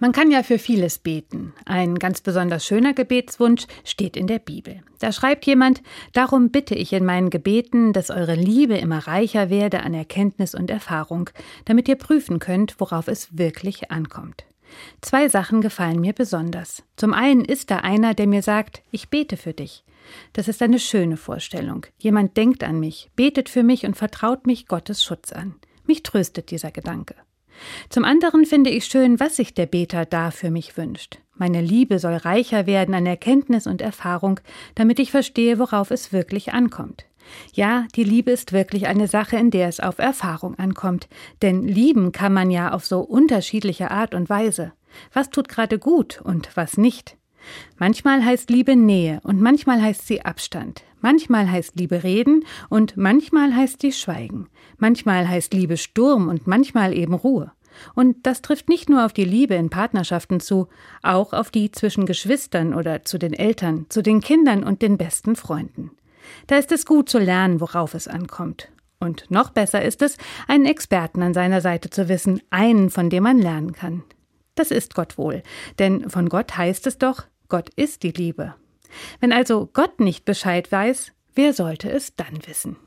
Man kann ja für vieles beten. Ein ganz besonders schöner Gebetswunsch steht in der Bibel. Da schreibt jemand, darum bitte ich in meinen Gebeten, dass eure Liebe immer reicher werde an Erkenntnis und Erfahrung, damit ihr prüfen könnt, worauf es wirklich ankommt. Zwei Sachen gefallen mir besonders. Zum einen ist da einer, der mir sagt, ich bete für dich. Das ist eine schöne Vorstellung. Jemand denkt an mich, betet für mich und vertraut mich Gottes Schutz an. Mich tröstet dieser Gedanke. Zum anderen finde ich schön, was sich der Beter da für mich wünscht. Meine Liebe soll reicher werden an Erkenntnis und Erfahrung, damit ich verstehe, worauf es wirklich ankommt. Ja, die Liebe ist wirklich eine Sache, in der es auf Erfahrung ankommt, denn lieben kann man ja auf so unterschiedliche Art und Weise. Was tut gerade gut und was nicht? Manchmal heißt Liebe Nähe und manchmal heißt sie Abstand. Manchmal heißt Liebe reden und manchmal heißt sie schweigen. Manchmal heißt Liebe Sturm und manchmal eben Ruhe. Und das trifft nicht nur auf die Liebe in Partnerschaften zu, auch auf die zwischen Geschwistern oder zu den Eltern, zu den Kindern und den besten Freunden. Da ist es gut zu lernen, worauf es ankommt. Und noch besser ist es, einen Experten an seiner Seite zu wissen, einen, von dem man lernen kann. Das ist Gott wohl, denn von Gott heißt es doch, Gott ist die Liebe. Wenn also Gott nicht Bescheid weiß, wer sollte es dann wissen?